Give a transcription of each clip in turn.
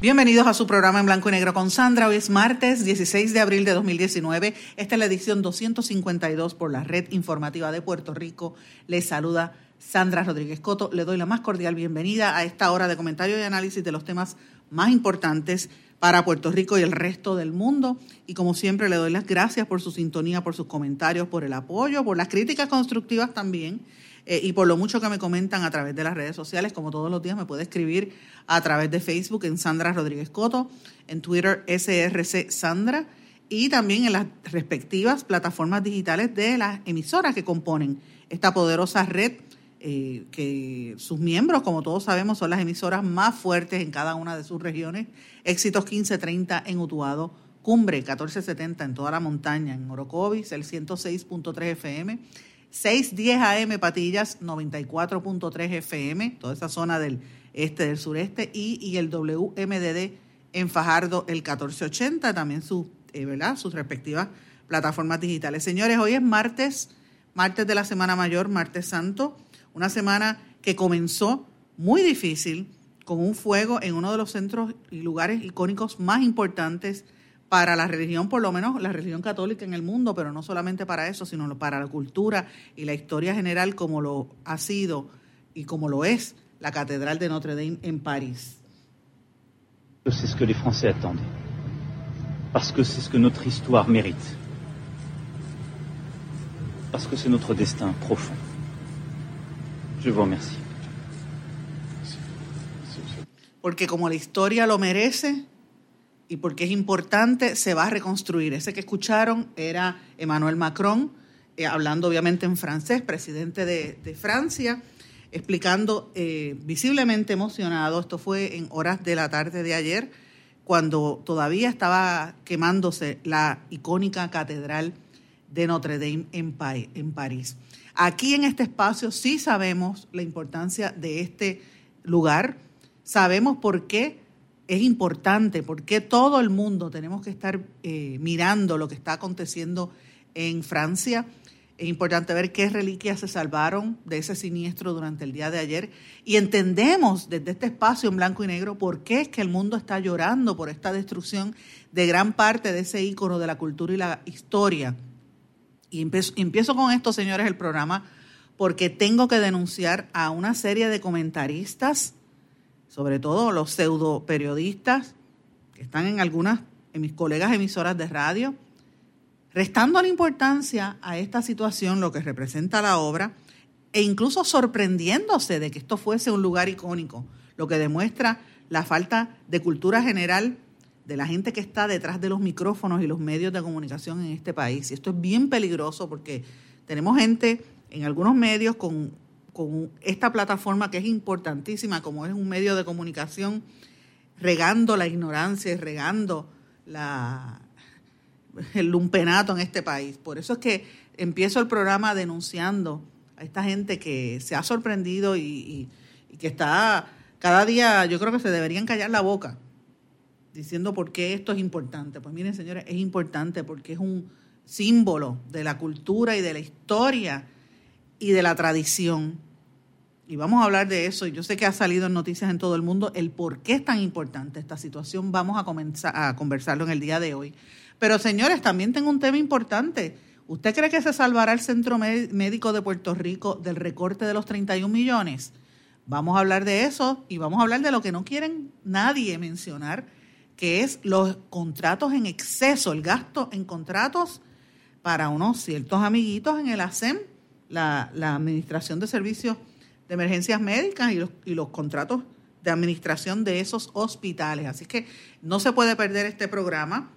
Bienvenidos a su programa en blanco y negro con Sandra. Hoy es martes 16 de abril de 2019. Esta es la edición 252 por la Red Informativa de Puerto Rico. Les saluda Sandra Rodríguez Coto. Le doy la más cordial bienvenida a esta hora de comentario y análisis de los temas más importantes para Puerto Rico y el resto del mundo. Y como siempre, le doy las gracias por su sintonía, por sus comentarios, por el apoyo, por las críticas constructivas también. Eh, y por lo mucho que me comentan a través de las redes sociales, como todos los días me puede escribir a través de Facebook en Sandra Rodríguez Coto, en Twitter SRC Sandra y también en las respectivas plataformas digitales de las emisoras que componen esta poderosa red eh, que sus miembros, como todos sabemos, son las emisoras más fuertes en cada una de sus regiones. Éxitos 1530 en Utuado, Cumbre 1470 en toda la montaña, en Orocovis el 106.3 FM, 610 AM Patillas 94.3 FM, toda esa zona del este, del sureste, y, y el WMDD en Fajardo el 1480, también su, eh, ¿verdad? sus respectivas plataformas digitales. Señores, hoy es martes, martes de la Semana Mayor, martes santo. Una semana que comenzó muy difícil, con un fuego en uno de los centros y lugares icónicos más importantes para la religión, por lo menos la religión católica en el mundo, pero no solamente para eso, sino para la cultura y la historia general como lo ha sido y como lo es la Catedral de Notre Dame en París. C'est ce que les Français attendent, parce que c'est ce que notre histoire mérite, parce que c'est notre destin profond. Je vous remercie. Porque como la historia lo merece y porque es importante, se va a reconstruir. Ese que escucharon era Emmanuel Macron, eh, hablando obviamente en francés, presidente de, de Francia, explicando eh, visiblemente emocionado. Esto fue en horas de la tarde de ayer, cuando todavía estaba quemándose la icónica catedral de Notre Dame en, en París. Aquí en este espacio sí sabemos la importancia de este lugar, sabemos por qué es importante, por qué todo el mundo tenemos que estar eh, mirando lo que está aconteciendo en Francia. Es importante ver qué reliquias se salvaron de ese siniestro durante el día de ayer y entendemos desde este espacio en blanco y negro por qué es que el mundo está llorando por esta destrucción de gran parte de ese ícono de la cultura y la historia y empiezo, con esto, señores, el programa, porque tengo que denunciar a una serie de comentaristas, sobre todo los pseudo periodistas que están en algunas, en mis colegas emisoras de radio, restando la importancia a esta situación, lo que representa la obra, e incluso sorprendiéndose de que esto fuese un lugar icónico, lo que demuestra la falta de cultura general de la gente que está detrás de los micrófonos y los medios de comunicación en este país. Y esto es bien peligroso porque tenemos gente en algunos medios con, esta plataforma que es importantísima, como es un medio de comunicación, regando la ignorancia y regando la, el lumpenato en este país. Por eso es que empiezo el programa denunciando a esta gente que se ha sorprendido y que está cada día, yo creo que se deberían callar la boca diciendo por qué esto es importante. Pues miren, señores, es importante porque es un símbolo de la cultura y de la historia y de la tradición. Y vamos a hablar de eso. Yo sé que ha salido en noticias en todo el mundo el por qué es tan importante esta situación. Vamos a comenzar a conversarlo en el día de hoy. Pero señores, también tengo un tema importante. ¿Usted cree que se salvará el Centro Médico de Puerto Rico del recorte de los 31 millones? Vamos a hablar de eso y vamos a hablar de lo que no quieren nadie mencionar, que es los contratos en exceso, el gasto en contratos para unos ciertos amiguitos en el ASEM, la, Administración de Servicios de Emergencias Médicas y los, y los contratos de administración de esos hospitales. Así que no se puede perder este programa.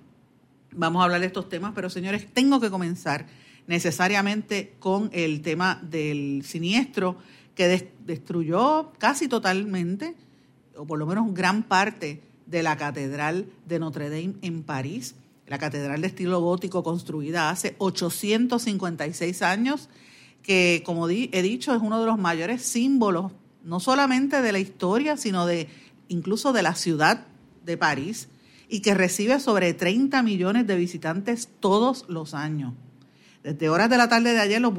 Vamos a hablar de estos temas, pero señores, tengo que comenzar necesariamente con el tema del siniestro que destruyó casi totalmente, o por lo menos gran parte de la Catedral de Notre Dame en París, la catedral de estilo gótico construida hace 856 años, que como he dicho es uno de los mayores símbolos, no solamente de la historia, sino de incluso de la ciudad de París, y que recibe sobre 30 millones de visitantes todos los años. Desde horas de la tarde de ayer los,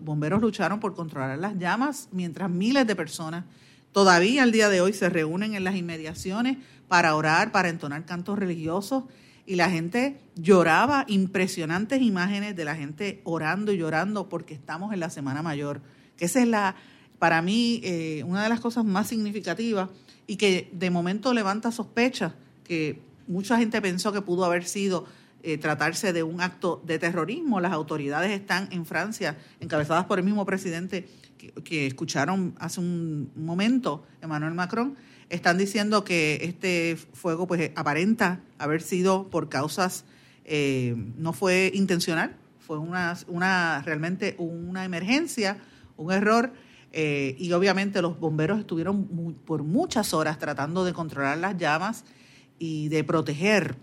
bomberos lucharon por controlar las llamas, mientras miles de personas todavía al día de hoy se reúnen en las inmediaciones para orar, para entonar cantos religiosos y la gente lloraba, impresionantes imágenes de la gente orando y llorando porque estamos en la Semana Mayor, que esa es la, para mí, eh, una de las cosas más significativas y que de momento levanta sospechas que mucha gente pensó que pudo haber sido eh, tratarse de un acto de terrorismo. Las autoridades están en Francia, encabezadas por el mismo presidente que, que escucharon hace un momento, Emmanuel Macron, están diciendo que este fuego pues aparenta haber sido por causas, eh, no fue intencional, fue una, una realmente una emergencia, un error, eh, y obviamente los bomberos estuvieron por muchas horas tratando de controlar las llamas y de proteger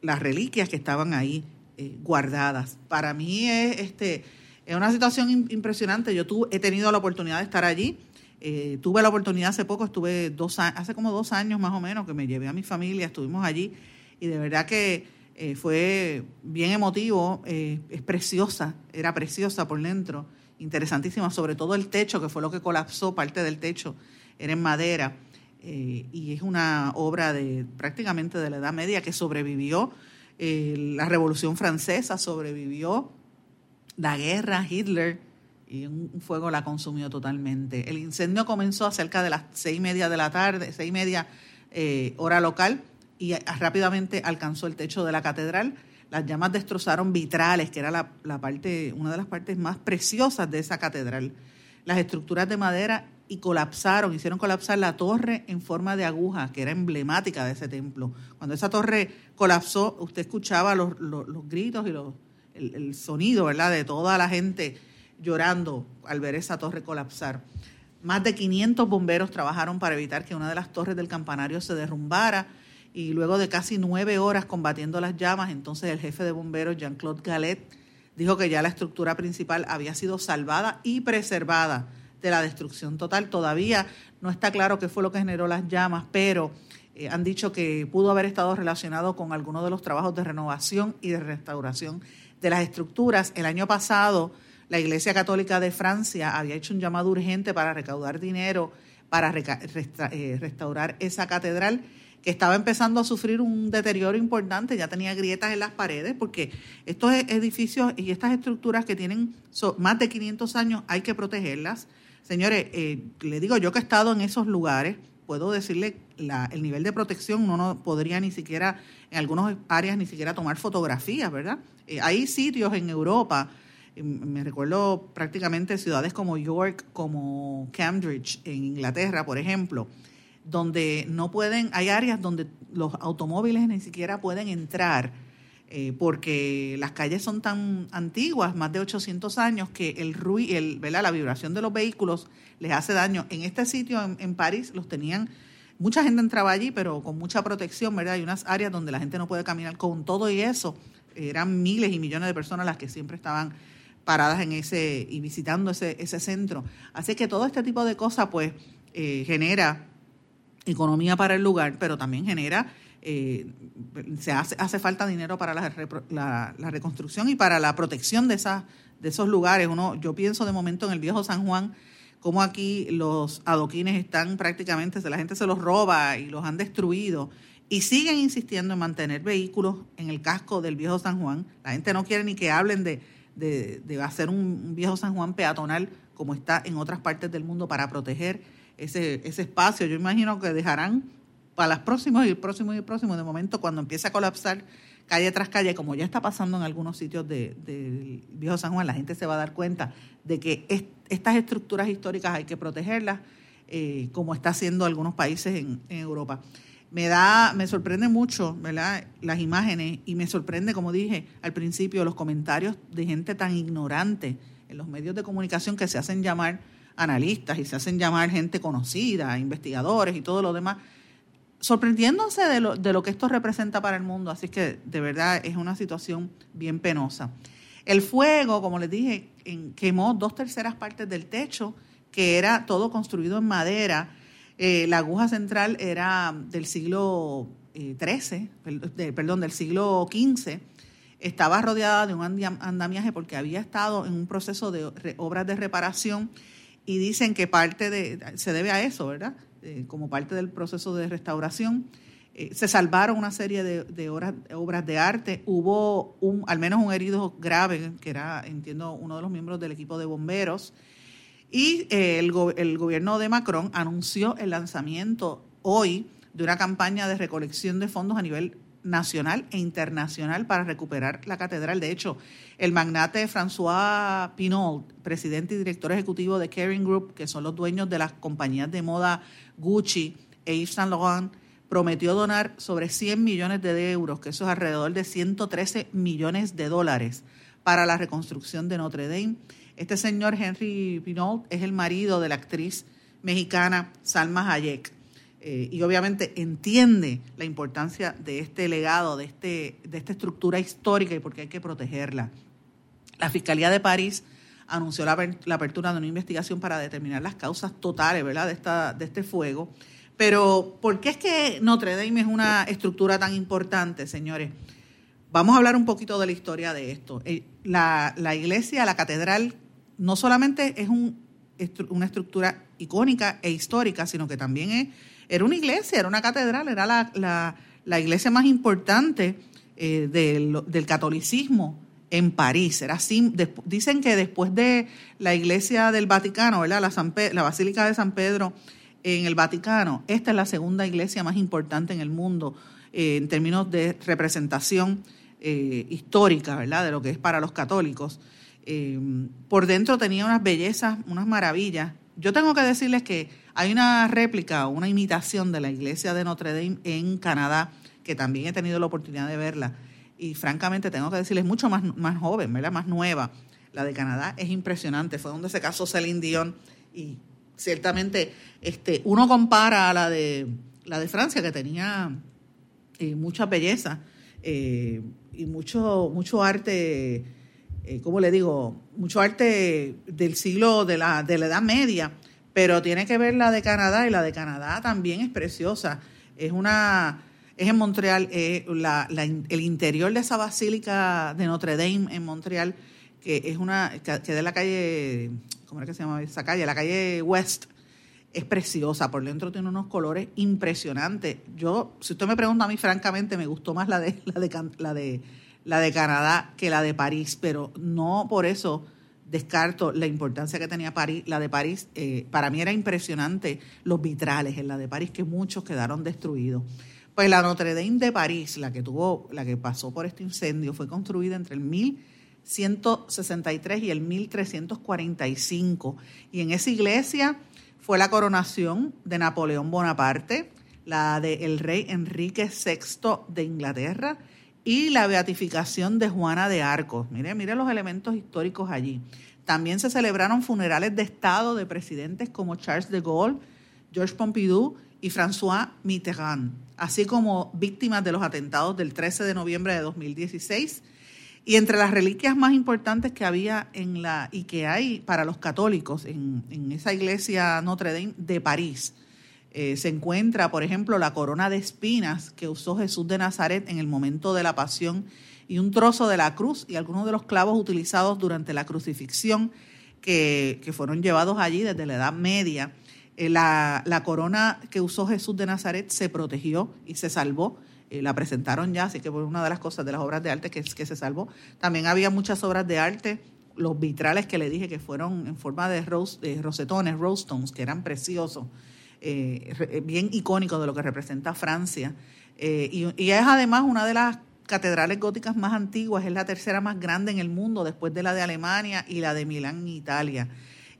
las reliquias que estaban ahí eh, guardadas. Para mí es, este, es una situación impresionante. Yo tuve, he tenido la oportunidad de estar allí eh, tuve la oportunidad hace poco, estuve dos hace como dos años más o menos que me llevé a mi familia, estuvimos allí y de verdad que eh, fue bien emotivo, eh, es preciosa, era preciosa por dentro, interesantísima, sobre todo el techo, que fue lo que colapsó, parte del techo era en madera y es una obra de prácticamente de la Edad Media que sobrevivió, la Revolución Francesa sobrevivió, la guerra, Hitler y un fuego la consumió totalmente. El incendio comenzó cerca de las seis y media de la tarde, seis y media eh, hora local, y rápidamente alcanzó el techo de la catedral. Las llamas destrozaron vitrales, que era la, parte, una de las partes más preciosas de esa catedral. Las estructuras de madera y colapsaron, hicieron colapsar la torre en forma de aguja, que era emblemática de ese templo. Cuando esa torre colapsó, usted escuchaba los, gritos y el, el, sonido, ¿verdad?, de toda la gente llorando al ver esa torre colapsar. Más de 500 bomberos trabajaron para evitar que una de las torres del campanario se derrumbara y luego de casi nueve horas combatiendo las llamas, entonces el jefe de bomberos, Jean-Claude Gallet, dijo que ya la estructura principal había sido salvada y preservada de la destrucción total. Todavía no está claro qué fue lo que generó las llamas, pero eh, han dicho que pudo haber estado relacionado con algunos de los trabajos de renovación y de restauración de las estructuras. El año pasado la Iglesia Católica de Francia había hecho un llamado urgente para recaudar dinero para eh, restaurar esa catedral que estaba empezando a sufrir un deterioro importante, ya tenía grietas en las paredes, porque estos e-, edificios y estas estructuras que tienen más de 500 años hay que protegerlas. Señores, eh, le digo yo que he estado en esos lugares, puedo decirle el nivel de protección, uno no podría ni siquiera, en algunas áreas, ni siquiera tomar fotografías, ¿verdad? Eh, hay sitios en Europa me recuerdo prácticamente ciudades como York, como Cambridge, en Inglaterra, por ejemplo, donde no pueden, hay áreas donde los automóviles ni siquiera pueden entrar eh, porque las calles son tan antiguas, más de 800 años, que el ruido, el, la vibración de los vehículos les hace daño. En este sitio, en, en, París, los tenían, mucha gente entraba allí, pero con mucha protección, ¿verdad? Hay unas áreas donde la gente no puede caminar con todo y eso. Eran miles y millones de personas las que siempre estaban paradas en ese y visitando ese, ese centro. Así que todo este tipo de cosas pues eh, genera economía para el lugar, pero también genera, eh, se hace, hace falta dinero para la, la, reconstrucción y para la protección de, esas, de esos lugares. Uno, yo pienso de momento en el viejo San Juan, como aquí los adoquines están prácticamente, la gente se los roba y los han destruido y siguen insistiendo en mantener vehículos en el casco del viejo San Juan. La gente no quiere ni que hablen de de, hacer un, viejo San Juan peatonal como está en otras partes del mundo para proteger ese, ese espacio. Yo imagino que dejarán para las próximas y el próximo y el próximo, de momento cuando empiece a colapsar calle tras calle, como ya está pasando en algunos sitios del de viejo San Juan, la gente se va a dar cuenta de que estas estructuras históricas hay que protegerlas, eh, como está haciendo algunos países en Europa me da, me sorprende mucho, ¿verdad? Las imágenes y me sorprende, como dije al principio, los comentarios de gente tan ignorante en los medios de comunicación que se hacen llamar analistas y se hacen llamar gente conocida, investigadores y todo lo demás, sorprendiéndose de lo, de lo que esto representa para el mundo. Así que de verdad es una situación bien penosa. El fuego, como les dije, quemó dos terceras partes del techo, que era todo construido en madera. Eh, la aguja central era del siglo XIII, eh, perdón, del siglo XV. Estaba rodeada de un andamiaje porque había estado en un proceso de obras de reparación y dicen que parte de, se debe a eso, ¿verdad? Eh, como parte del proceso de restauración. Eh, se salvaron una serie de, obras de arte. Hubo un, al menos un herido grave, que era, entiendo, uno de los miembros del equipo de bomberos. Y eh, el, gobierno de Macron anunció el lanzamiento hoy de una campaña de recolección de fondos a nivel nacional e internacional para recuperar la catedral. De hecho, el magnate François Pinault, presidente y director ejecutivo de Kering Group, que son los dueños de las compañías de moda Gucci e Yves Saint Laurent, prometió donar sobre 100 millones de euros, que eso es alrededor de 113 millones de dólares, para la reconstrucción de Notre Dame. Este señor Henry Pinault es el marido de la actriz mexicana Salma Hayek eh, y obviamente entiende la importancia de este legado, de, este, de esta estructura histórica y por qué hay que protegerla. La Fiscalía de París anunció la, apertura de una investigación para determinar las causas totales ¿verdad? De, esta, de este fuego. Pero, ¿por qué es que Notre Dame es una estructura tan importante, señores? Vamos a hablar un poquito de la historia de esto. Eh, la, la iglesia, la catedral, no solamente es un, una estructura icónica e histórica, sino que también es era una iglesia, era una catedral, era la, iglesia más importante eh, del, catolicismo en París. Era así, dicen que después de la iglesia del Vaticano, ¿verdad? La, la Basílica de San Pedro en el Vaticano, esta es la segunda iglesia más importante en el mundo eh, en términos de representación eh, histórica, ¿verdad? De lo que es para los católicos. Por dentro tenía unas bellezas, unas maravillas. Yo tengo que decirles que hay una réplica, una imitación de la iglesia de Notre Dame en Canadá, que también he tenido la oportunidad de verla. Y francamente tengo que decirles, mucho más, más joven, ¿verdad? más nueva. La de Canadá es impresionante. Fue donde se casó Celine Dion. Y ciertamente este, uno compara a la de, la de Francia, que tenía eh, mucha belleza eh, y mucho, mucho arte, eh, ¿cómo le digo? Mucho arte del siglo de la, de la Edad Media pero tiene que ver la de Canadá y la de Canadá también es preciosa. Es una es en Montreal, eh, el interior de esa basílica de Notre Dame en Montreal, que es una que de la calle, ¿cómo es que se llama esa calle? La calle West. Es preciosa, por dentro tiene unos colores impresionantes. Yo, si usted me pregunta a mí, francamente, me gustó más la de, la de, la de, la de Canadá que la de París, pero no por eso descarto la importancia que tenía París, la de París. Eh, para mí era impresionante los vitrales en la de París, que muchos quedaron destruidos. Pues la Notre Dame de París, la que tuvo, la que pasó por este incendio, fue construida entre el 1163 y el 1345. Y en esa iglesia fue la coronación de Napoleón Bonaparte, la del rey Enrique VI de Inglaterra y la beatificación de Juana de Arcos. Mire, mire los elementos históricos allí. También se celebraron funerales de Estado de presidentes como Charles de Gaulle, Georges Pompidou y François Mitterrand, así como víctimas de los atentados del 13 de noviembre de 2016. Y entre las reliquias más importantes que había en la y que hay para los católicos en, en esa iglesia Notre Dame de París, eh, se encuentra, por ejemplo, la corona de espinas que usó Jesús de Nazaret en el momento de la pasión y un trozo de la cruz y algunos de los clavos utilizados durante la crucifixión que, fueron llevados allí desde la Edad Media. Eh, la, corona que usó Jesús de Nazaret se protegió y se salvó. Eh, la presentaron ya, así que fue una de las cosas de las obras de arte que, que se salvó. También había muchas obras de arte los vitrales que le dije que fueron en forma de, rose, rosetones, que eran preciosos. Eh, eh, bien icónico de lo que representa Francia. Eh, y, es además una de las catedrales góticas más antiguas, es la tercera más grande en el mundo después de la de Alemania y la de Milán Italia.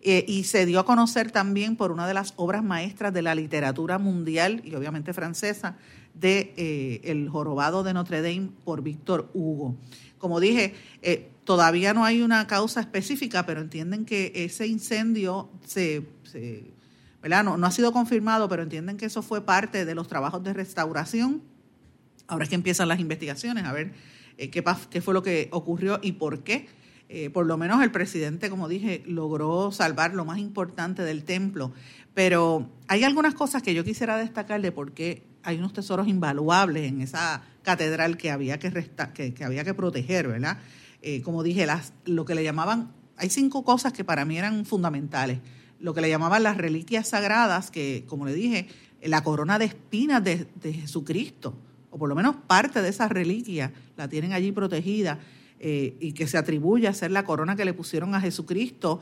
y se dio a conocer también por una de las obras maestras de la literatura mundial y obviamente francesa de El jorobado de Notre Dame por Víctor Hugo. Como dije, Todavía no hay una causa específica, pero entienden que ese incendio se, No, ha sido confirmado, pero entienden que eso fue parte de los trabajos de restauración. Ahora es que empiezan las investigaciones, a ver eh, qué, fue lo que ocurrió y por qué. Eh, por lo menos el presidente, como dije, logró salvar lo más importante del templo. Pero hay algunas cosas que yo quisiera destacar de por qué hay unos tesoros invaluables en esa catedral que había que, que, que había que proteger, ¿verdad? Eh, como dije, las, lo que le llamaban, hay cinco cosas que para mí eran fundamentales. Lo que le llamaban las reliquias sagradas, que como le dije, la corona de espinas de, Jesucristo, o por lo menos parte de esa reliquia la tienen allí protegida eh, y que se atribuye a ser la corona que le pusieron a Jesucristo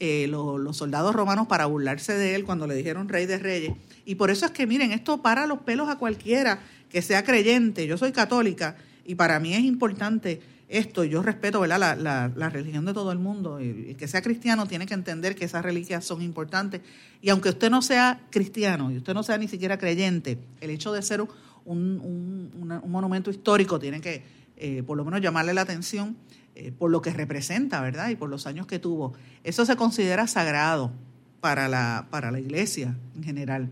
eh, los soldados romanos para burlarse de él cuando le dijeron rey de reyes. Y por eso es que, miren, esto para los pelos a cualquiera que sea creyente. Yo soy católica y para mí es importante esto, yo respeto ¿verdad? La, religión de todo el mundo, y, que sea cristiano tiene que entender que esas reliquias son importantes, y aunque usted no sea cristiano, y usted no sea ni siquiera creyente, el hecho de ser un, monumento histórico tiene que eh, por lo menos llamarle la atención eh, por lo que representa, ¿verdad? Y por los años que tuvo. Eso se considera sagrado para la, para la iglesia en general.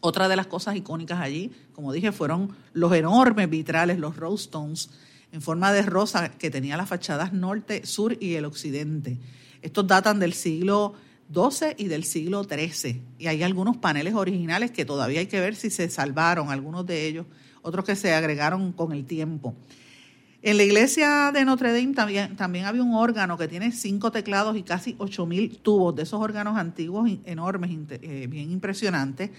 Otra de las cosas icónicas allí, como dije, fueron los enormes vitrales, los rose stones, en forma de rosa que tenía las fachadas norte, sur y el occidente. Estos datan del siglo XII y del siglo XIII. Y hay algunos paneles originales que todavía hay que ver si se salvaron, algunos de ellos, otros que se agregaron con el tiempo. En la iglesia de Notre Dame también, también había un órgano que tiene cinco teclados y casi ocho mil tubos, de esos órganos antiguos enormes, eh, bien impresionantes.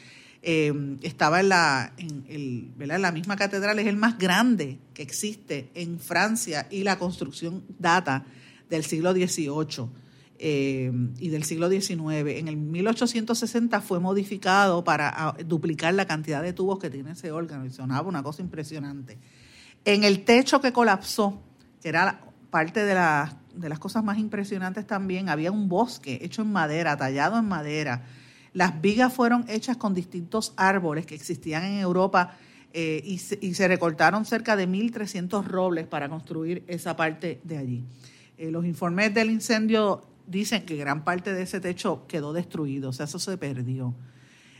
Em, estaba en la, en, el, en la misma catedral, es el más grande que existe en Francia y la construcción data del siglo XVIII em, y del siglo XIX. En el 1860 fue modificado para duplicar la cantidad de tubos que tiene ese órgano y sonaba una cosa impresionante. En el techo que colapsó, que era parte de, de las cosas más impresionantes también, había un bosque hecho en madera, tallado en madera, las vigas fueron hechas con distintos árboles que existían en Europa eh, y, se, recortaron cerca de 1.300 robles para construir esa parte de allí. Eh, los informes del incendio dicen que gran parte de ese techo quedó destruido, o sea, eso se perdió.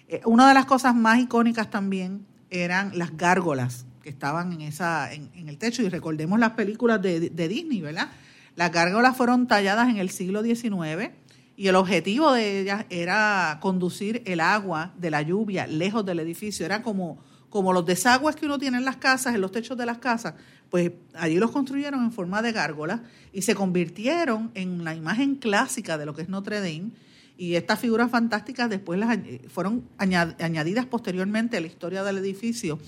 Eh, una de las cosas más icónicas también eran las gárgolas que estaban en, esa, en, el techo, y recordemos las películas de, de Disney, ¿verdad? Las gárgolas fueron talladas en el siglo XIX y el objetivo de ellas era conducir el agua de la lluvia lejos del edificio. Era como, como los desagües que uno tiene en las casas, en los techos de las casas, pues allí los construyeron en forma de gárgolas y se convirtieron en la imagen clásica de lo que es Notre Dame. Y estas figuras fantásticas después las fueron añadidas posteriormente a la historia del edificio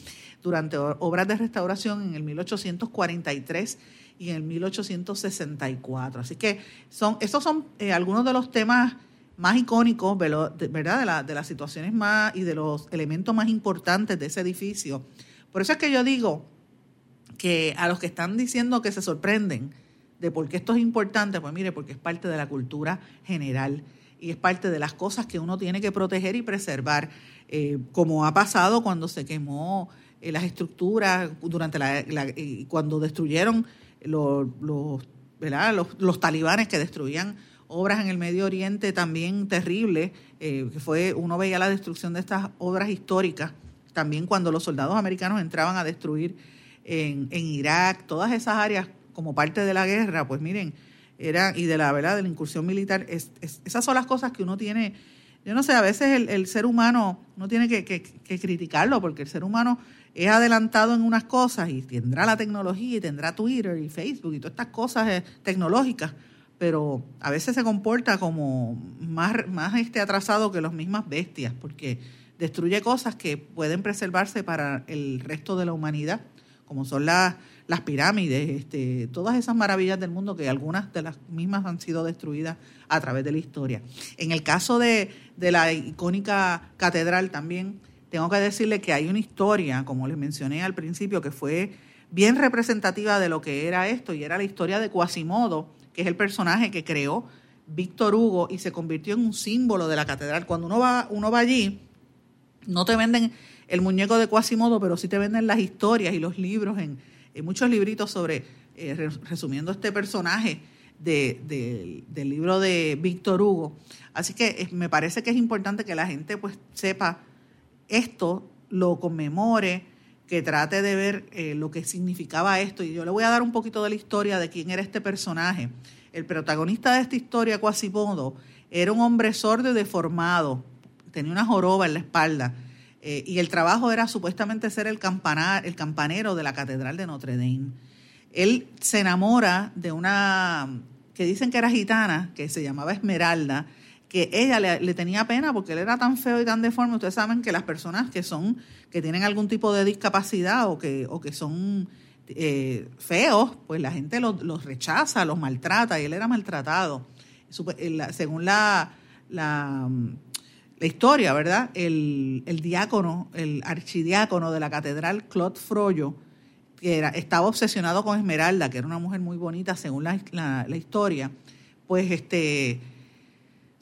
durante obras de restauración en el 1843 y en el 1864. Así que son, estos son eh, algunos de los temas más icónicos, ¿verdad? De, la, de las situaciones más y de los elementos más importantes de ese edificio. Por eso es que yo digo que a los que están diciendo que se sorprenden de por qué esto es importante, pues mire, porque es parte de la cultura general y es parte de las cosas que uno tiene que proteger y preservar, eh, como ha pasado cuando se quemó eh, las estructuras durante la, cuando destruyeron los, los, talibanes que destruían obras en el Medio Oriente también terribles, eh, que fue, uno veía la destrucción de estas obras históricas, también cuando los soldados americanos entraban a destruir en, en Irak, todas esas áreas como parte de la guerra, pues miren, era, y de la verdad, de la incursión militar, es, esas son las cosas que uno tiene, yo no sé, a veces el, ser humano, uno tiene que, que criticarlo, porque el ser humano es adelantado en unas cosas y tendrá la tecnología y tendrá Twitter y Facebook y todas estas cosas eh, tecnológicas, pero a veces se comporta como más, más este atrasado que las mismas bestias, porque destruye cosas que pueden preservarse para el resto de la humanidad, como son las, las pirámides, este, todas esas maravillas del mundo que algunas de las mismas han sido destruidas a través de la historia. En el caso de, de la icónica catedral también, tengo que decirle que hay una historia, como les mencioné al principio, que fue bien representativa de lo que era esto, y era la historia de Quasimodo, que es el personaje que creó Víctor Hugo y se convirtió en un símbolo de la catedral. Cuando uno va, uno va allí, no te venden el muñeco de Quasimodo, pero sí te venden las historias y los libros en, muchos libritos sobre eh, resumiendo este personaje del libro de Víctor Hugo. Así que me parece que es importante que la gente pues sepa esto, lo conmemore, que trate de ver eh, lo que significaba esto. Y yo le voy a dar un poquito de la historia de quién era este personaje. El protagonista de esta historia, Quasimodo, era un hombre sordo y deformado, tenía una joroba en la espalda. Eh, y el trabajo era supuestamente ser el, campanar, el campanero de la Catedral de Notre Dame. Él se enamora de una que dicen que era gitana, que se llamaba Esmeralda, que ella le, tenía pena porque él era tan feo y tan deforme. Ustedes saben que las personas que son, que tienen algún tipo de discapacidad o que, o que son eh, feos, pues la gente los, rechaza, los maltrata, y él era maltratado. Según la, la, historia, ¿verdad? El, diácono, el archidiácono de la catedral, Claude Froyo, que era, estaba obsesionado con Esmeralda, que era una mujer muy bonita según la, la historia, pues este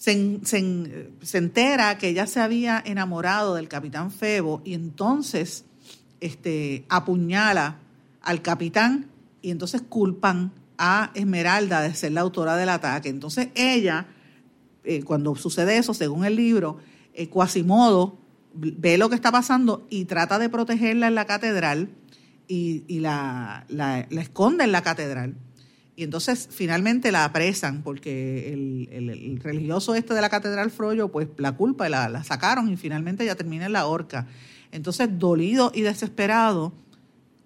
se, entera que ella se había enamorado del capitán Febo y entonces este, apuñala al capitán y entonces culpan a Esmeralda de ser la autora del ataque. Entonces ella, eh, cuando sucede eso, según el libro, eh, Quasimodo ve lo que está pasando y trata de protegerla en la catedral y, la, la esconde en la catedral. Y entonces finalmente la apresan porque el, religioso este de la Catedral Froyo, pues la culpa, la, la sacaron y finalmente ya termina en la horca. Entonces, dolido y desesperado,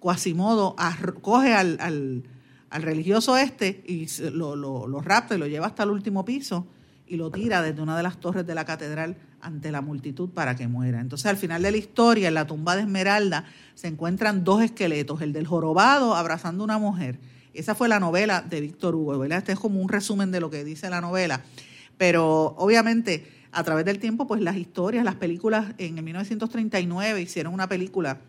Quasimodo coge al, al, religioso este y lo, lo, lo rapta y lo lleva hasta el último piso y lo tira desde una de las torres de la catedral ante la multitud para que muera. Entonces, al final de la historia, en la tumba de Esmeralda, se encuentran dos esqueletos, el del jorobado abrazando a una mujer esa fue la novela de Víctor Hugo, ¿verdad? Este es como un resumen de lo que dice la novela. Pero obviamente, a través del tiempo, pues las historias, las películas, en el 1939 hicieron una película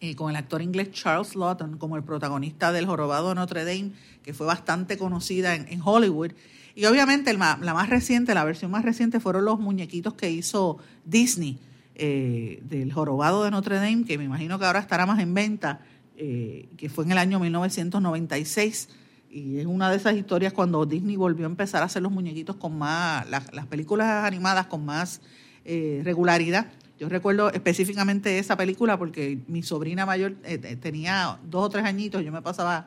eh, con el actor inglés Charles Lawton como el protagonista del Jorobado de Notre Dame, que fue bastante conocida en, Hollywood. Y obviamente la más reciente, la versión más reciente, fueron los muñequitos que hizo Disney eh, del Jorobado de Notre Dame, que me imagino que ahora estará más en venta eh, que fue en el año 1996. Y es una de esas historias cuando Disney volvió a empezar a hacer los muñequitos con más, las, películas animadas con más eh, regularidad. Yo recuerdo específicamente esa película porque mi sobrina mayor eh, tenía dos o tres añitos, yo me pasaba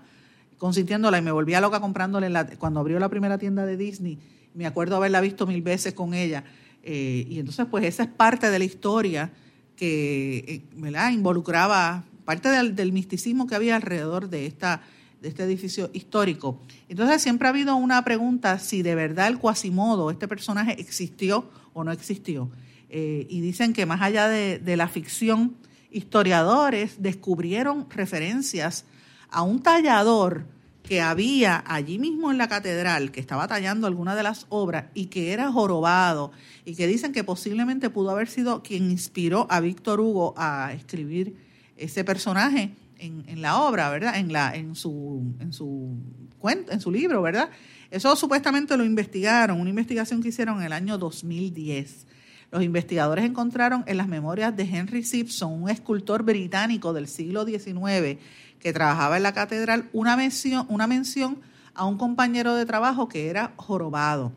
consintiéndola y me volvía loca comprándole la, cuando abrió la primera tienda de Disney. Me acuerdo haberla visto mil veces con ella. y entonces, pues esa es parte de la historia que ¿verdad? involucraba parte del, misticismo que había alrededor de, esta, de este edificio histórico. Entonces siempre ha habido una pregunta si de verdad el Quasimodo, este personaje, existió o no existió. Eh, y dicen que más allá de, de la ficción, historiadores descubrieron referencias a un tallador que había allí mismo en la catedral, que estaba tallando alguna de las obras y que era jorobado, y que dicen que posiblemente pudo haber sido quien inspiró a Víctor Hugo a escribir ese personaje en, la obra, ¿verdad? En, la, en, su, en, su cuento, en su libro, ¿verdad? Eso supuestamente lo investigaron, una investigación que hicieron en el año 2010. Los investigadores encontraron en las memorias de Henry Simpson, un escultor británico del siglo XIX que trabajaba en la catedral, una mención, una mención a un compañero de trabajo que era jorobado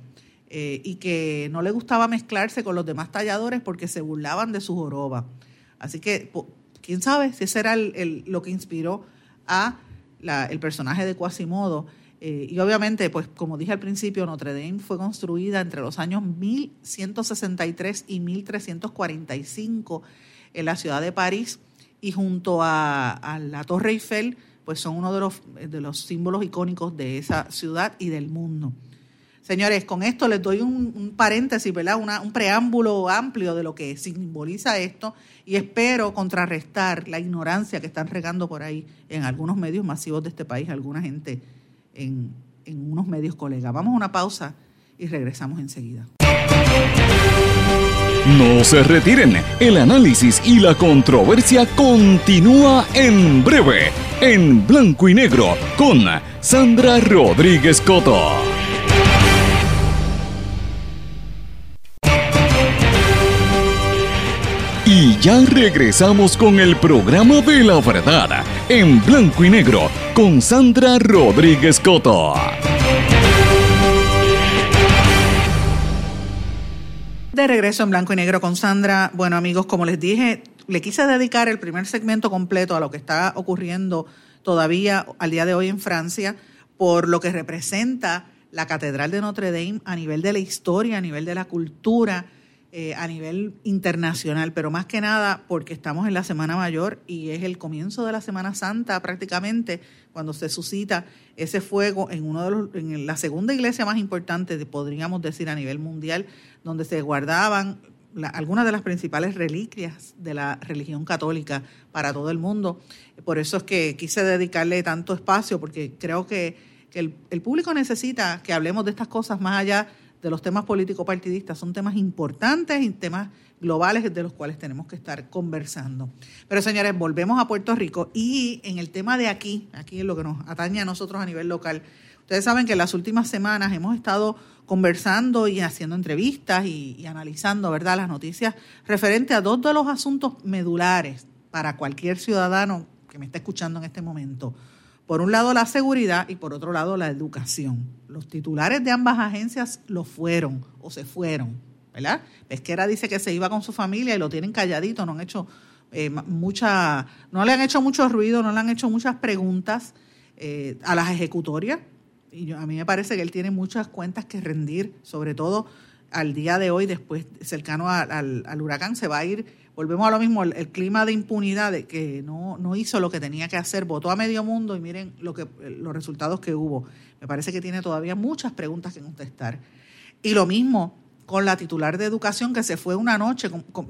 eh, y que no le gustaba mezclarse con los demás talladores porque se burlaban de su joroba. Así que quién sabe si ese era lo que inspiró a el personaje de Quasimodo. Eh, y obviamente, pues como dije al principio, Notre Dame fue construida entre los años 1163 y 1345 en la ciudad de París y junto a, la Torre Eiffel, pues son uno de los, de los símbolos icónicos de esa ciudad y del mundo. Señores, con esto les doy un, paréntesis, ¿verdad? un preámbulo amplio de lo que simboliza esto y espero contrarrestar la ignorancia que están regando por ahí en algunos medios masivos de este país, alguna gente en, en unos medios colegas. Vamos a una pausa y regresamos enseguida. No se retiren, el análisis y la controversia continúa en breve, en blanco y negro, con Sandra Rodríguez Coto. Y ya regresamos con el programa de la verdad en blanco y negro con Sandra Rodríguez Coto. De regreso en blanco y negro con Sandra. Bueno amigos, como les dije, le quise dedicar el primer segmento completo a lo que está ocurriendo todavía al día de hoy en Francia por lo que representa la Catedral de Notre Dame a nivel de la historia, a nivel de la cultura, eh, a nivel internacional, pero más que nada porque estamos en la Semana Mayor y es el comienzo de la Semana Santa prácticamente cuando se suscita ese fuego en uno de los, en la segunda iglesia más importante, podríamos decir a nivel mundial, donde se guardaban algunas de las principales reliquias de la religión católica para todo el mundo. Por eso es que quise dedicarle tanto espacio, porque creo que, el, el, público necesita que hablemos de estas cosas más allá de los temas políticos partidistas. Son temas importantes y temas globales de los cuales tenemos que estar conversando. Pero señores, volvemos a Puerto Rico y en el tema de aquí, aquí es lo que nos atañe a nosotros a nivel local. Ustedes saben que en las últimas semanas hemos estado conversando y haciendo entrevistas y, analizando, ¿verdad?, las noticias referente a dos de los asuntos medulares para cualquier ciudadano que me está escuchando en este momento. Por un lado la seguridad y por otro lado la educación. Los titulares de ambas agencias lo fueron o se fueron, ¿verdad? Pesquera dice que se iba con su familia y lo tienen calladito, no han hecho eh, mucha, no le han hecho mucho ruido, no le han hecho muchas preguntas eh, a las ejecutorias y a mí me parece que él tiene muchas cuentas que rendir, sobre todo al día de hoy, después cercano al, huracán, se va a ir, volvemos a lo mismo, el, clima de impunidad de que no, no hizo lo que tenía que hacer, votó a medio mundo y miren lo que, los resultados que hubo. Me parece que tiene todavía muchas preguntas que contestar. Y lo mismo con la titular de educación que se fue una noche,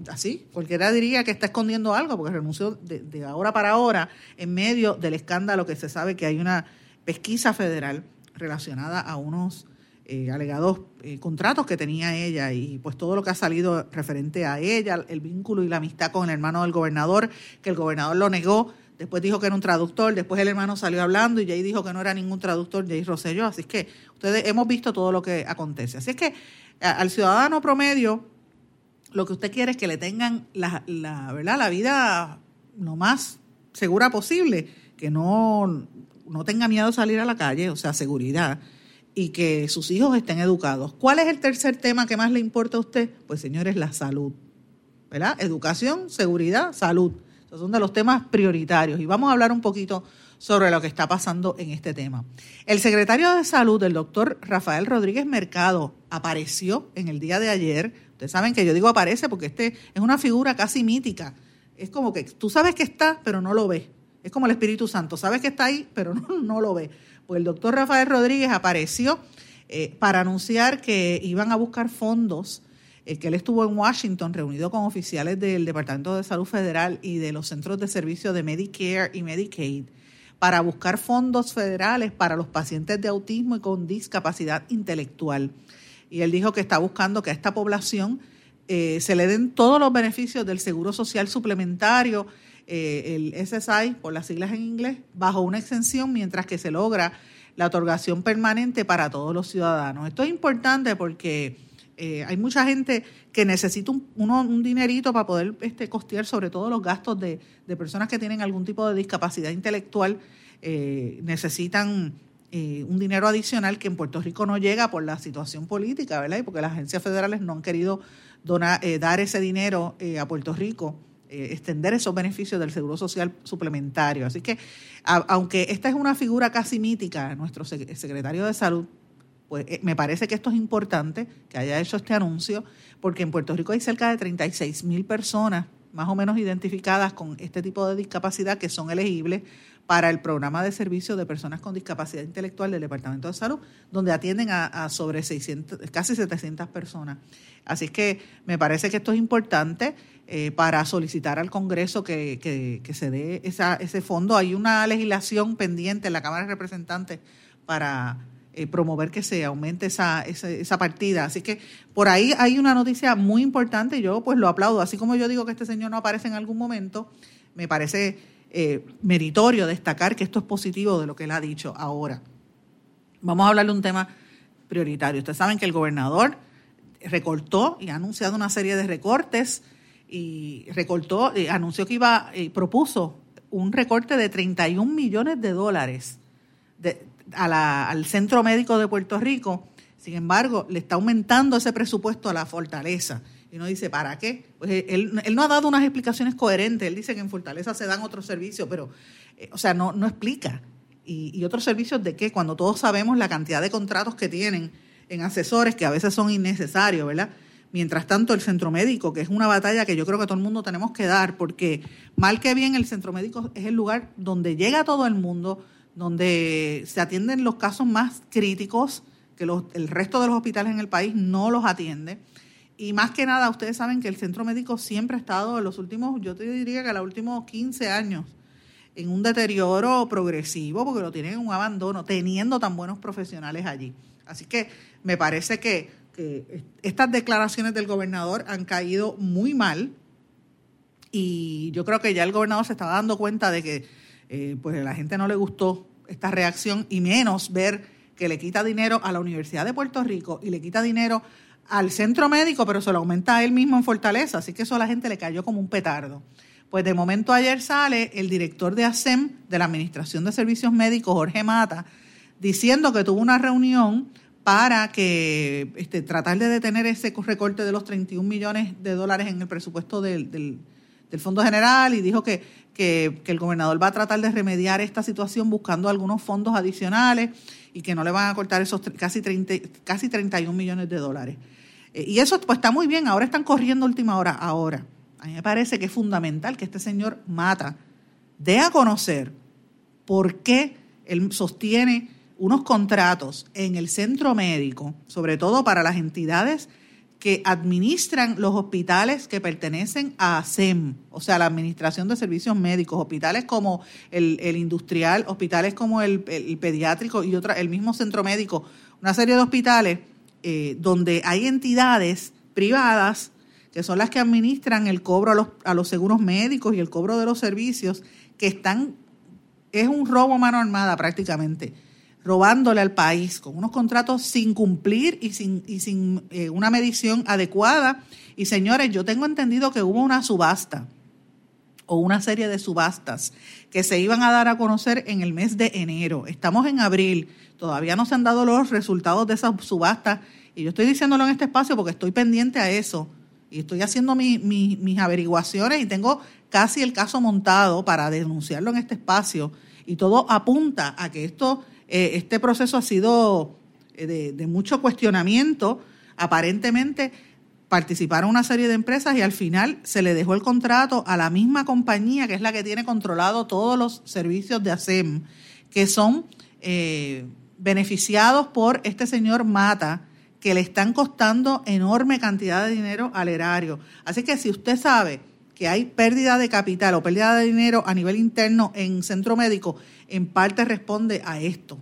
así, cualquiera diría que está escondiendo algo, porque renunció de, ahora para ahora en medio del escándalo que se sabe que hay una pesquisa federal relacionada a unos eh, alegados eh, contratos que tenía ella y pues todo lo que ha salido referente a ella, el vínculo y la amistad con el hermano del gobernador, que el gobernador lo negó, después dijo que era un traductor, después el hermano salió hablando y Jay dijo que no era ningún traductor, Jay Rosselló, así que ustedes hemos visto todo lo que acontece. Así es que al ciudadano promedio lo que usted quiere es que le tengan la, la, ¿verdad? la vida lo más segura posible, que no no tenga miedo a salir a la calle, o sea, seguridad, y que sus hijos estén educados. ¿Cuál es el tercer tema que más le importa a usted? Pues señores, la salud. ¿Verdad? Educación, seguridad, salud. Esos son de los temas prioritarios. Y vamos a hablar un poquito sobre lo que está pasando en este tema. El secretario de Salud, el doctor Rafael Rodríguez Mercado, apareció en el día de ayer. Ustedes saben que yo digo aparece porque este es una figura casi mítica. Es como que tú sabes que está, pero no lo ves. Es como el Espíritu Santo, sabes que está ahí, pero no, lo ve. Pues el doctor Rafael Rodríguez apareció eh, para anunciar que iban a buscar fondos, eh, que él estuvo en Washington reunido con oficiales del Departamento de Salud Federal y de los centros de servicio de Medicare y Medicaid para buscar fondos federales para los pacientes de autismo y con discapacidad intelectual. Y él dijo que está buscando que a esta población eh, se le den todos los beneficios del seguro social suplementario eh, el SSI, por las siglas en inglés, bajo una exención mientras que se logra la otorgación permanente para todos los ciudadanos. Esto es importante porque eh, hay mucha gente que necesita un, un dinerito para poder este, costear sobre todo los gastos de, personas que tienen algún tipo de discapacidad intelectual, eh, necesitan un dinero adicional que en Puerto Rico no llega por la situación política, ¿verdad? Y porque las agencias federales no han querido donar, dar ese dinero a Puerto Rico eh, extender esos beneficios del Seguro Social suplementario. Así que, aunque esta es una figura casi mítica, nuestro secretario de Salud, pues eh, me parece que esto es importante que haya hecho este anuncio, porque en Puerto Rico hay cerca de 36 mil personas más o menos identificadas con este tipo de discapacidad que son elegibles para el programa de servicio de personas con discapacidad intelectual del Departamento de Salud, donde atienden a, sobre 600, casi 700 personas. Así es que me parece que esto es importante. Eh, para solicitar al Congreso que, que, se dé ese fondo. Hay una legislación pendiente en la Cámara de Representantes para eh, promover que se aumente esa, esa, partida. Así que por ahí hay una noticia muy importante y yo pues lo aplaudo. Así como yo digo que este señor no aparece en algún momento, me parece eh, meritorio destacar que esto es positivo de lo que él ha dicho ahora. Vamos a hablar de un tema prioritario. Ustedes saben que el gobernador recortó y ha anunciado una serie de recortes y recortó, eh, anunció que iba, propuso un recorte de 31 millones de dólares al Centro Médico de Puerto Rico. Sin embargo, le está aumentando ese presupuesto a la Fortaleza. Y uno dice, ¿para qué? Pues él, no ha dado unas explicaciones coherentes. Él dice que en Fortaleza se dan otros servicios, pero, eh, o sea, no, no explica. Y, y, otros servicios de qué? Cuando todos sabemos la cantidad de contratos que tienen en asesores que a veces son innecesarios, ¿verdad? Mientras tanto, el centro médico, que es una batalla que yo creo que todo el mundo tenemos que dar, porque mal que bien el centro médico es el lugar donde llega todo el mundo, donde se atienden los casos más críticos, que el resto de los hospitales en el país no los atiende. Y más que nada, ustedes saben que el centro médico siempre ha estado en los últimos, yo te diría que en los últimos 15 años, en un deterioro progresivo, porque lo tienen en un abandono, teniendo tan buenos profesionales allí. Así que me parece que estas declaraciones del gobernador han caído muy mal y yo creo que ya el gobernador se estaba dando cuenta de que eh, pues a la gente no le gustó esta reacción y menos ver que le quita dinero a la Universidad de Puerto Rico y le quita dinero al centro médico, pero se lo aumenta a él mismo en Fortaleza, así que eso a la gente le cayó como un petardo. Pues de momento ayer sale el director de ASEM, de la Administración de Servicios Médicos, Jorge Mata, diciendo que tuvo una reunión para que este, tratar de detener ese recorte de los 31 millones de dólares en el presupuesto del, del, Fondo General y dijo que, que, el gobernador va a tratar de remediar esta situación buscando algunos fondos adicionales y que no le van a cortar esos casi, 30, casi 31 millones de dólares. Eh, y eso pues está muy bien, ahora están corriendo última hora. Ahora, a mí me parece que es fundamental que este señor Mata dé a conocer por qué él sostiene unos contratos en el centro médico, sobre todo para las entidades que administran los hospitales que pertenecen a ASEM, o sea, la Administración de Servicios Médicos, hospitales como el, industrial, hospitales como el, pediátrico y otra, el mismo centro médico, una serie de hospitales eh, donde hay entidades privadas que son las que administran el cobro a los, a los seguros médicos y el cobro de los servicios, que están, es un robo a mano armada prácticamente robándole al país con unos contratos sin cumplir y sin, y sin eh, una medición adecuada. Y señores, yo tengo entendido que hubo una subasta o una serie de subastas que se iban a dar a conocer en el mes de enero. Estamos en abril, todavía no se han dado los resultados de esas subastas y yo estoy diciéndolo en este espacio porque estoy pendiente a eso y estoy haciendo mis averiguaciones y tengo casi el caso montado para denunciarlo en este espacio y todo apunta a que esto eh, este proceso ha sido eh, de, mucho cuestionamiento. Aparentemente participaron una serie de empresas y al final se le dejó el contrato a la misma compañía que es la que tiene controlado todos los servicios de ASEM, que son eh, beneficiados por este señor Mata, que le están costando enorme cantidad de dinero al erario. Así que si usted sabe que hay pérdida de capital o pérdida de dinero a nivel interno en centro médico, en parte responde a esto,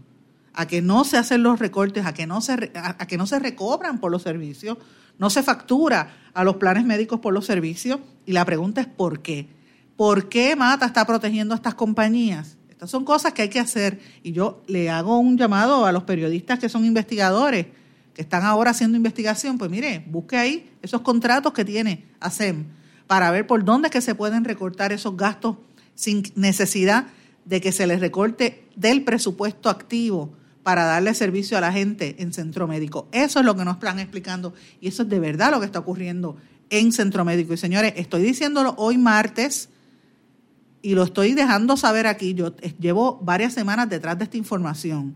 a que no se hacen los recortes, a que no se, a, que no se recobran por los servicios, no se factura a los planes médicos por los servicios. Y la pregunta es ¿por qué? ¿Por qué Mata está protegiendo a estas compañías? Estas son cosas que hay que hacer. Y yo le hago un llamado a los periodistas que son investigadores, que están ahora haciendo investigación. Pues mire, busque ahí esos contratos que tiene ASEM para ver por dónde es que se pueden recortar esos gastos sin necesidad de que se les recorte del presupuesto activo para darle servicio a la gente en centro médico. Eso es lo que nos están explicando y eso es de verdad lo que está ocurriendo en centro médico. Y señores, estoy diciéndolo hoy martes y lo estoy dejando saber aquí. Yo llevo varias semanas detrás de esta información.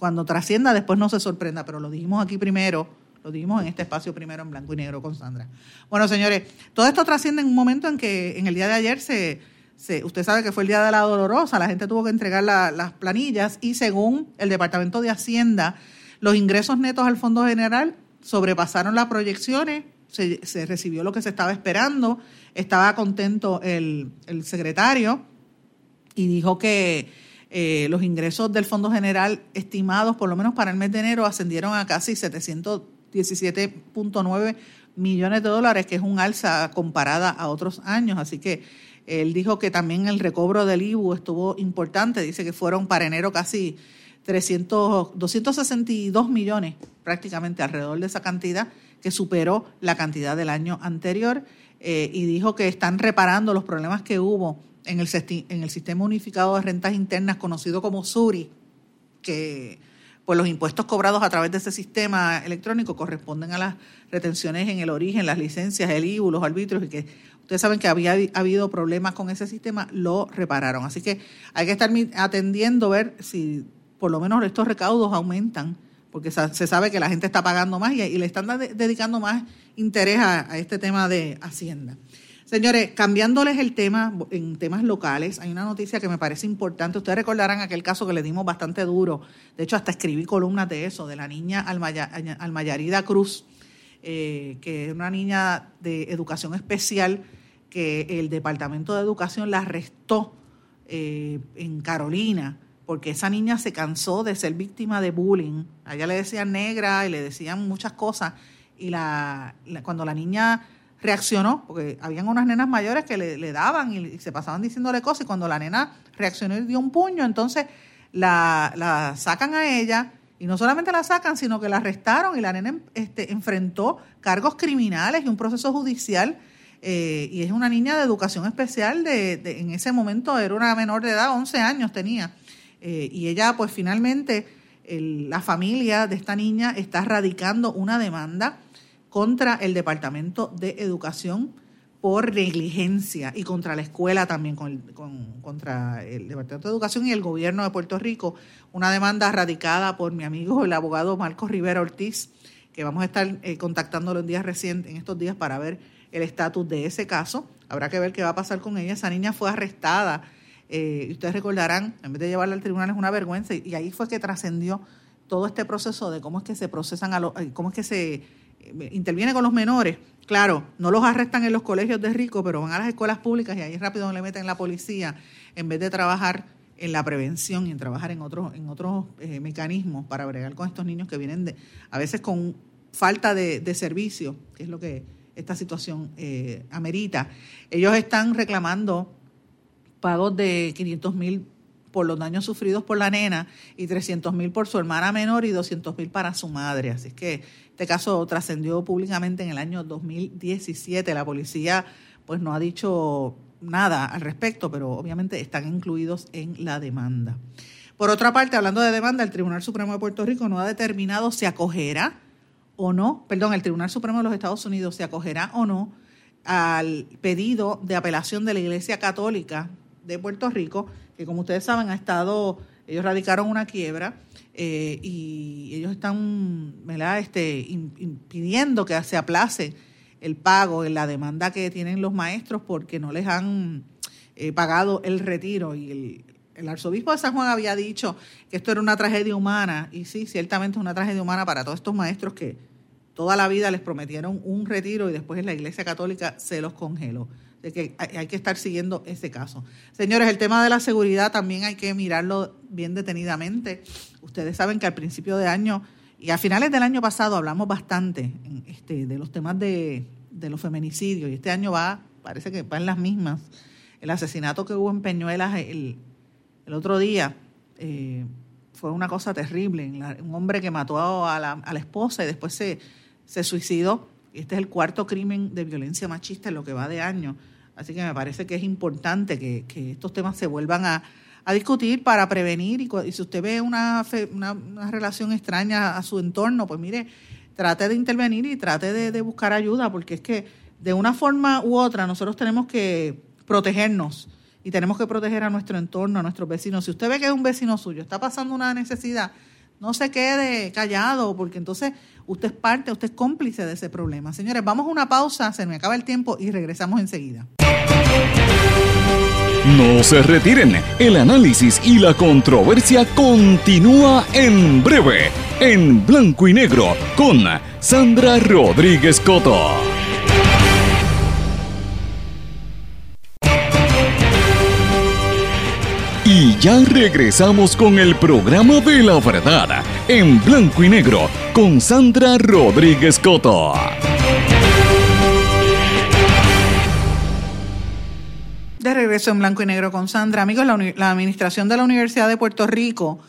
Cuando trascienda después no se sorprenda, pero lo dijimos aquí primero, lo dijimos en este espacio primero en blanco y negro con Sandra. Bueno, señores, todo esto trasciende en un momento en que en el día de ayer se usted sabe que fue el día de la dolorosa, la gente tuvo que entregar las planillas y según el Departamento de Hacienda, los ingresos netos al Fondo General sobrepasaron las proyecciones, se, recibió lo que se estaba esperando, estaba contento el, secretario y dijo que eh, los ingresos del Fondo General estimados, por lo menos para el mes de enero, ascendieron a casi 717.9 millones de dólares, que es un alza comparada a otros años. Así que él dijo que también el recobro del IBU estuvo importante, dice que fueron para enero casi 300, 262 millones prácticamente alrededor de esa cantidad que superó la cantidad del año anterior eh, y dijo que están reparando los problemas que hubo en el, en el Sistema Unificado de Rentas Internas, conocido como SURI, que pues los impuestos cobrados a través de ese sistema electrónico corresponden a las retenciones en el origen, las licencias, el IBU, los arbitrios, y que ustedes saben que había habido problemas con ese sistema, lo repararon. Así que hay que estar atendiendo, ver si por lo menos estos recaudos aumentan, porque se sabe que la gente está pagando más y, le están dedicando más interés a, este tema de Hacienda. Señores, cambiándoles el tema en temas locales, hay una noticia que me parece importante. Ustedes recordarán aquel caso que le dimos bastante duro. De hecho, hasta escribí columnas de eso, de la niña Almayarida Cruz, eh, que es una niña de educación especial que el Departamento de Educación la arrestó eh, en Carolina porque esa niña se cansó de ser víctima de bullying. A ella le decían negra y le decían muchas cosas. Y la, cuando la niña reaccionó, porque habían unas nenas mayores que le, daban y, se pasaban diciéndole cosas, y cuando la nena reaccionó y dio un puño, entonces la, la, sacan a ella, y no solamente la sacan, sino que la arrestaron y la nena este, enfrentó cargos criminales y un proceso judicial. Eh, y es una niña de educación especial, de, en ese momento era una menor de edad, 11 años tenía. Eh, y ella, pues finalmente, la familia de esta niña está radicando una demanda contra el Departamento de Educación por negligencia y contra la escuela también, con, contra el Departamento de Educación y el gobierno de Puerto Rico. Una demanda radicada por mi amigo el abogado Marcos Rivera Ortiz, que vamos a estar eh, contactándolo en días recientes, en estos días, para ver el estatus de ese caso. Habrá que ver qué va a pasar con ella. Esa niña fue arrestada eh, ustedes recordarán, en vez de llevarla al tribunal es una vergüenza, y, ahí fue que trascendió todo este proceso de cómo es que se procesan, a eh, cómo es que se eh, interviene con los menores. Claro, no los arrestan en los colegios de ricos, pero van a las escuelas públicas y ahí rápido le meten la policía en vez de trabajar en la prevención y en trabajar en otros en otros eh, mecanismos para bregar con estos niños que vienen de a veces con falta de, de servicio, que es lo que esta situación amerita. Ellos están reclamando pagos de 500 mil por los daños sufridos por la nena y 300 mil por su hermana menor y 200 mil para su madre. Así que este caso trascendió públicamente en el año 2017. La policía pues no ha dicho nada al respecto, pero obviamente están incluidos en la demanda. Por otra parte, hablando de demanda, el Tribunal Supremo de Puerto Rico no ha determinado si acogerá o no, perdón, el Tribunal Supremo de los Estados Unidos se acogerá o no al pedido de apelación de la Iglesia Católica de Puerto Rico, que como ustedes saben ha estado, ellos radicaron una quiebra eh, y ellos están ¿verdad? Este, impidiendo que se aplace el pago en la demanda que tienen los maestros porque no les han eh, pagado el retiro y el, el arzobispo de San Juan había dicho que esto era una tragedia humana, y sí, ciertamente es una tragedia humana para todos estos maestros que toda la vida les prometieron un retiro y después la Iglesia Católica se los congeló de que hay que estar siguiendo ese caso. Señores, el tema de la seguridad también hay que mirarlo bien detenidamente. Ustedes saben que al principio de año y a finales del año pasado hablamos bastante este, de los temas de, los feminicidios y este año va, parece que va en las mismas. El asesinato que hubo en Peñuelas el, otro día eh, fue una cosa terrible. Un hombre que mató a la esposa y después se, se suicidó este es el cuarto crimen de violencia machista en lo que va de año. Así que me parece que es importante que, estos temas se vuelvan a, discutir para prevenir. Y, si usted ve una, una, relación extraña a su entorno, pues mire, trate de intervenir y trate de, buscar ayuda, porque es que de una forma u otra nosotros tenemos que protegernos y tenemos que proteger a nuestro entorno, a nuestros vecinos. Si usted ve que un vecino suyo, está pasando una necesidad, no se quede callado, porque entonces usted es parte, usted es cómplice de ese problema. Señores, vamos a una pausa, se me acaba el tiempo y regresamos enseguida. No se retiren, el análisis y la controversia continúa en breve, en blanco y negro, con Sandra Rodríguez Coto. Ya regresamos con el programa de la verdad, en blanco y negro, con Sandra Rodríguez Coto. De regreso en blanco y negro con Sandra. Amigos, la, Administración de la Universidad de Puerto Rico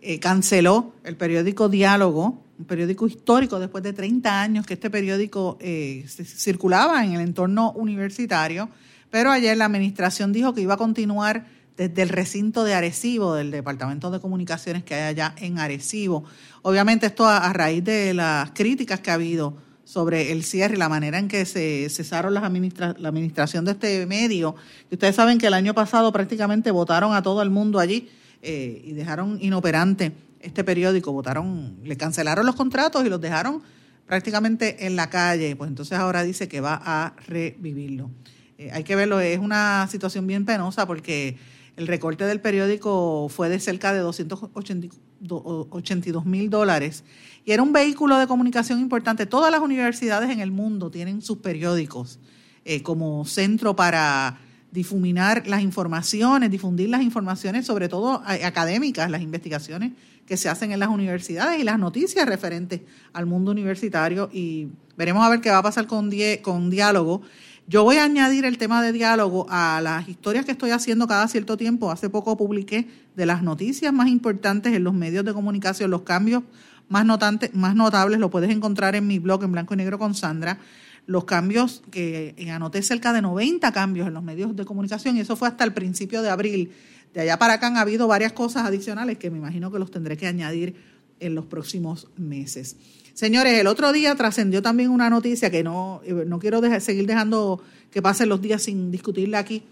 eh, canceló el periódico Diálogo, un periódico histórico después de 30 años que este periódico eh, circulaba en el entorno universitario, pero ayer la administración dijo que iba a continuar desde el recinto de Arecibo, del Departamento de Comunicaciones que hay allá en Arecibo. Obviamente esto a, raíz de las críticas que ha habido sobre el cierre y la manera en que se cesaron las la administración de este medio. Y ustedes saben que el año pasado prácticamente votaron a todo el mundo allí eh, y dejaron inoperante este periódico, votaron, le cancelaron los contratos y los dejaron prácticamente en la calle. Pues entonces ahora dice que va a revivirlo. Eh, hay que verlo, es una situación bien penosa porque el recorte del periódico fue de cerca de 282 mil dólares y era un vehículo de comunicación importante. Todas las universidades en el mundo tienen sus periódicos eh, como centro para difuminar las informaciones, difundir las informaciones, sobre todo académicas, las investigaciones que se hacen en las universidades y las noticias referentes al mundo universitario. Y veremos a ver qué va a pasar con, con diálogo yo voy a añadir el tema de diálogo a las historias que estoy haciendo cada cierto tiempo. Hace poco publiqué de las noticias más importantes en los medios de comunicación, los cambios más, más notables, lo puedes encontrar en mi blog en blanco y negro con Sandra. Los cambios que anoté cerca de 90 cambios en los medios de comunicación y eso fue hasta el principio de abril. De allá para acá han habido varias cosas adicionales que me imagino que los tendré que añadir en los próximos meses. Señores, el otro día trascendió también una noticia que no, eh, no quiero seguir dejando que pasen los días sin discutirla aquí,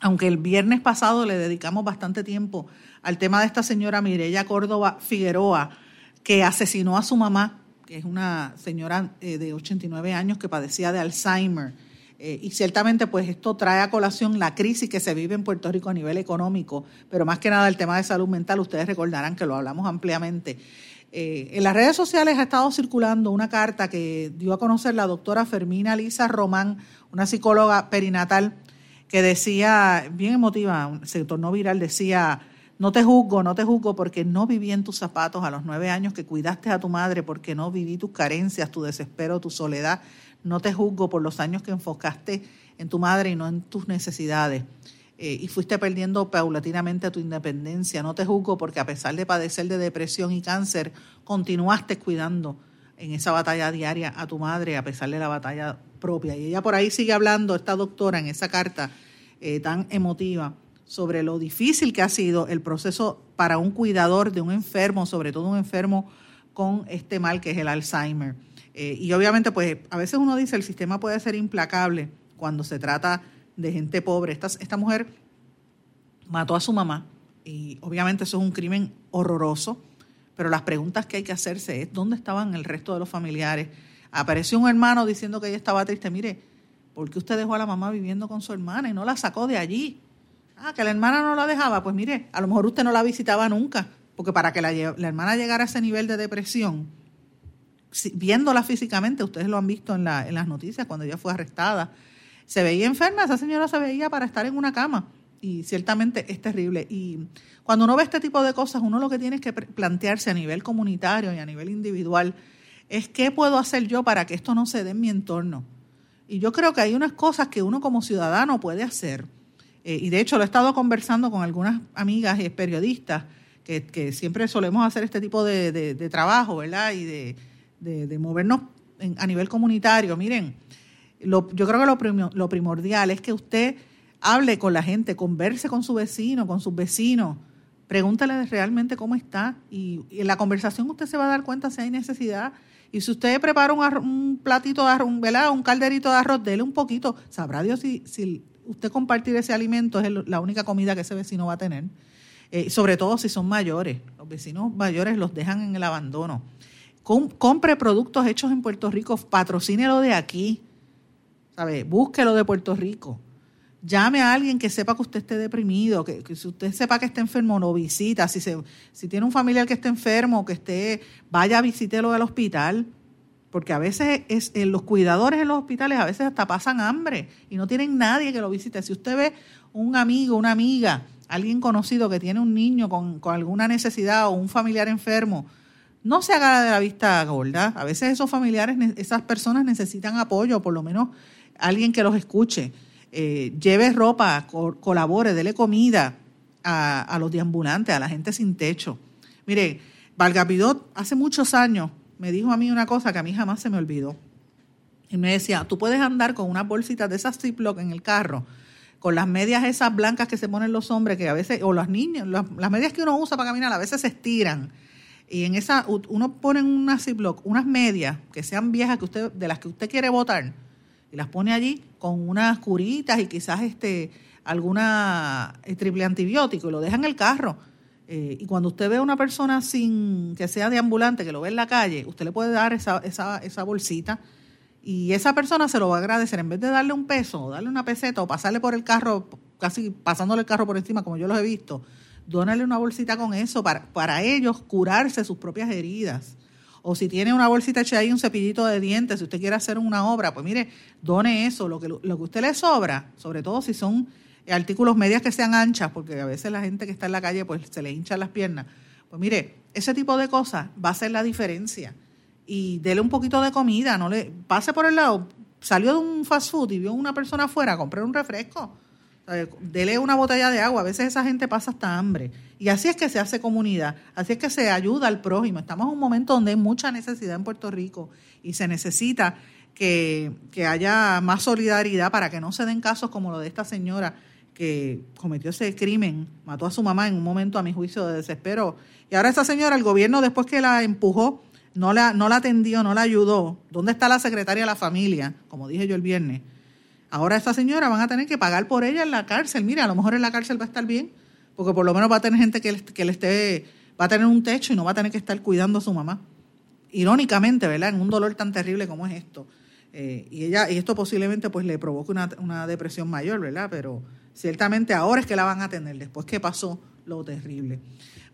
aunque el viernes pasado le dedicamos bastante tiempo al tema de esta señora Mireya Córdoba Figueroa, que asesinó a su mamá, que es una señora eh, de 89 años que padecía de Alzheimer. Eh, y ciertamente, pues esto trae a colación la crisis que se vive en Puerto Rico a nivel económico, pero más que nada el tema de salud mental, ustedes recordarán que lo hablamos ampliamente. Eh, en las redes sociales ha estado circulando una carta que dio a conocer la doctora Fermina Lisa Román, una psicóloga perinatal, que decía, bien emotiva, se tornó viral, decía, no te juzgo, no te juzgo porque no viví en tus zapatos a los nueve años que cuidaste a tu madre, porque no viví tus carencias, tu desespero, tu soledad. No te juzgo por los años que enfocaste en tu madre y no en tus necesidades. Eh, y fuiste perdiendo paulatinamente tu independencia. No te juzgo porque a pesar de padecer de depresión y cáncer, continuaste cuidando en esa batalla diaria a tu madre a pesar de la batalla propia. Y ella por ahí sigue hablando, esta doctora, en esa carta eh, tan emotiva, sobre lo difícil que ha sido el proceso para un cuidador de un enfermo, sobre todo un enfermo con este mal que es el Alzheimer. Eh, y obviamente, pues a veces uno dice el sistema puede ser implacable cuando se trata de gente pobre. Esta, esta mujer mató a su mamá y obviamente eso es un crimen horroroso, pero las preguntas que hay que hacerse es dónde estaban el resto de los familiares. Apareció un hermano diciendo que ella estaba triste. Mire, ¿por qué usted dejó a la mamá viviendo con su hermana y no la sacó de allí? Ah, que la hermana no la dejaba. Pues mire, a lo mejor usted no la visitaba nunca, porque para que la, hermana llegara a ese nivel de depresión, viéndola físicamente, ustedes lo han visto en, la, en las noticias cuando ella fue arrestada, se veía enferma, esa señora se veía para estar en una cama y ciertamente es terrible. Y cuando uno ve este tipo de cosas, uno lo que tiene que plantearse a nivel comunitario y a nivel individual es qué puedo hacer yo para que esto no se dé en mi entorno. Y yo creo que hay unas cosas que uno como ciudadano puede hacer. Eh, y de hecho lo he estado conversando con algunas amigas y periodistas que, siempre solemos hacer este tipo de, trabajo, ¿verdad? Y de, movernos a nivel comunitario. Miren, yo creo que lo, primordial es que usted hable con la gente, converse con su vecino, con sus vecinos, pregúntale realmente cómo está y, en la conversación usted se va a dar cuenta si hay necesidad. Y si usted prepara un, platito de arroz, un, un calderito de arroz, dele un poquito. Sabrá Dios si, si usted compartir ese alimento es la única comida que ese vecino va a tener. Eh, sobre todo si son mayores. Los vecinos mayores los dejan en el abandono. compre productos hechos en Puerto Rico, patrocínelo de aquí. ¿Sabe? Búsquelo de Puerto Rico. Llame a alguien que sepa que usted esté deprimido, que, si usted sepa que está enfermo, no visita. Si, se, si tiene un familiar que esté enfermo, que esté, vaya, visítelo al hospital. Porque a veces es, los cuidadores en los hospitales a veces hasta pasan hambre y no tienen nadie que lo visite. Si usted ve un amigo, una amiga, alguien conocido que tiene un niño con, con alguna necesidad o un familiar enfermo, no se haga de la vista gorda. A veces esos familiares, esas personas necesitan apoyo, por lo menos alguien que los escuche, eh, lleve ropa, colabore, dele comida a, los deambulantes, a la gente sin techo. Mire, Valgapidot hace muchos años me dijo a mí una cosa que a mí jamás se me olvidó. Y me decía, tú puedes andar con una bolsita de esas Ziploc en el carro, con las medias esas blancas que se ponen los hombres, que a veces, o los niños, las, medias que uno usa para caminar, a veces se estiran. Y en esa, uno pone en una Ziploc unas medias que sean viejas que usted, de las que usted quiere botar, y las pone allí con unas curitas y quizás este alguna eh, triple antibiótico y lo deja en el carro. Eh, y cuando usted ve a una persona sin que sea de ambulante, que lo ve en la calle, usted le puede dar esa, esa, esa bolsita y esa persona se lo va a agradecer. En vez de darle un peso, o darle una peseta o pasarle por el carro, casi pasándole el carro por encima, como yo los he visto, dónale una bolsita con eso para, para ellos curarse sus propias heridas. O si tiene una bolsita hecha ahí, un cepillito de dientes, si usted quiere hacer una obra, pues mire, done eso, lo que, lo que a usted le sobra, sobre todo si son artículos medias que sean anchas, porque a veces la gente que está en la calle pues se le hinchan las piernas. Pues mire, ese tipo de cosas va a ser la diferencia y dele un poquito de comida, no le pase por el lado, salió de un fast food y vio una persona afuera comprar un refresco, dele una botella de agua, a veces esa gente pasa hasta hambre. Y así es que se hace comunidad, así es que se ayuda al prójimo. Estamos en un momento donde hay mucha necesidad en Puerto Rico y se necesita que, que haya más solidaridad para que no se den casos como lo de esta señora que cometió ese crimen, mató a su mamá en un momento, a mi juicio, de desespero. Y ahora esa señora, el gobierno, después que la empujó, no la, no la atendió, no la ayudó. ¿Dónde está la secretaria de la familia? Como dije yo el viernes. Ahora esta señora van a tener que pagar por ella en la cárcel. Mira, a lo mejor en la cárcel va a estar bien, porque por lo menos va a tener gente que, le, esté, va a tener un techo y no va a tener que estar cuidando a su mamá. Irónicamente, ¿verdad? En un dolor tan terrible como es esto. Eh, y ella, y esto posiblemente pues le provoque una, una depresión mayor, ¿verdad? Pero ciertamente ahora es que la van a tener, después que pasó lo terrible.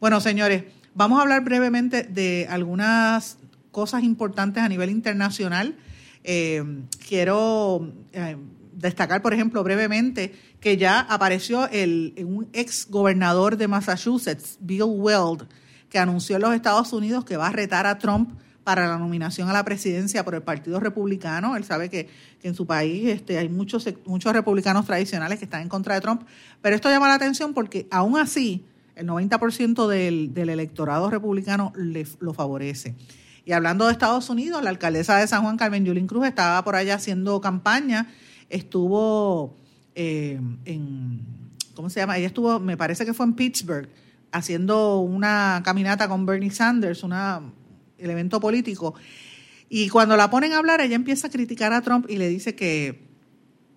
Bueno, señores, Vamos a hablar brevemente de algunas cosas importantes a nivel internacional. Eh, quiero eh, destacar, por ejemplo, brevemente que ya apareció el, un ex gobernador de Massachusetts, Bill Weld, que anunció en los Estados Unidos que va a retar a Trump para la nominación a la presidencia por el Partido Republicano. Él sabe que, en su país este, hay muchos, muchos republicanos tradicionales que están en contra de Trump, pero esto llama la atención porque aún así el 90% del, del, electorado republicano le, lo favorece. Y hablando de Estados Unidos, la alcaldesa de San Juan, Carmen Yulín Cruz, estaba por allá haciendo campaña, estuvo eh, en, ¿cómo se llama? Ella estuvo, me parece que fue en Pittsburgh, haciendo una caminata con Bernie Sanders, un evento político. Y cuando la ponen a hablar, ella empieza a criticar a Trump y le dice que,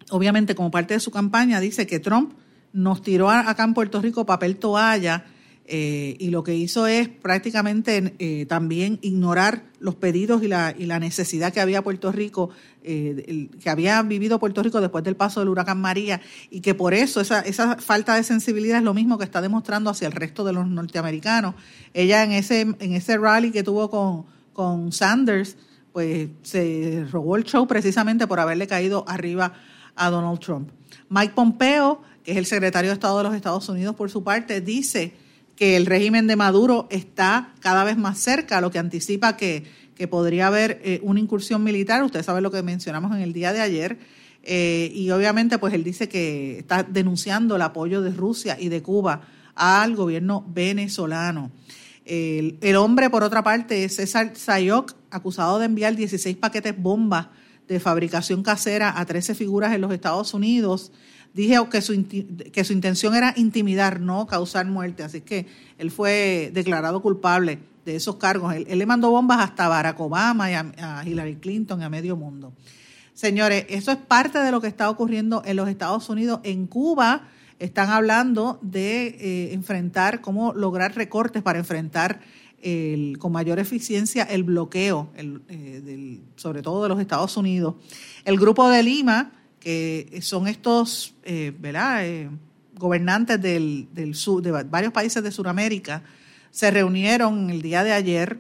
obviamente como parte de su campaña, dice que Trump nos tiró acá en Puerto Rico papel toalla eh, y lo que hizo es prácticamente eh, también ignorar los pedidos y la, y la necesidad que había Puerto Rico, eh, que había vivido Puerto Rico después del paso del huracán María y que por eso esa, esa falta de sensibilidad es lo mismo que está demostrando hacia el resto de los norteamericanos. Ella en ese, en ese rally que tuvo con, con Sanders, pues se robó el show precisamente por haberle caído arriba a Donald Trump. Mike Pompeo que es el secretario de Estado de los Estados Unidos, por su parte, dice que el régimen de Maduro está cada vez más cerca, lo que anticipa que, podría haber eh, una incursión militar. Usted sabe lo que mencionamos en el día de ayer. Eh, y obviamente, pues él dice que está denunciando el apoyo de Rusia y de Cuba al gobierno venezolano. El, el hombre, por otra parte, es César Sayok, acusado de enviar 16 paquetes bombas de fabricación casera a 13 figuras en los Estados Unidos dije que su, que su intención era intimidar, no causar muerte. Así que él fue declarado culpable de esos cargos. Él, le mandó bombas hasta Barack Obama y a, Hillary Clinton y a medio mundo. Señores, eso es parte de lo que está ocurriendo en los Estados Unidos. En Cuba están hablando de eh, enfrentar, cómo lograr recortes para enfrentar el, con mayor eficiencia el bloqueo, eh, sobre todo de los Estados Unidos. El Grupo de Lima que son estos eh, eh, gobernantes del, sur, de varios países de Sudamérica, se reunieron el día de ayer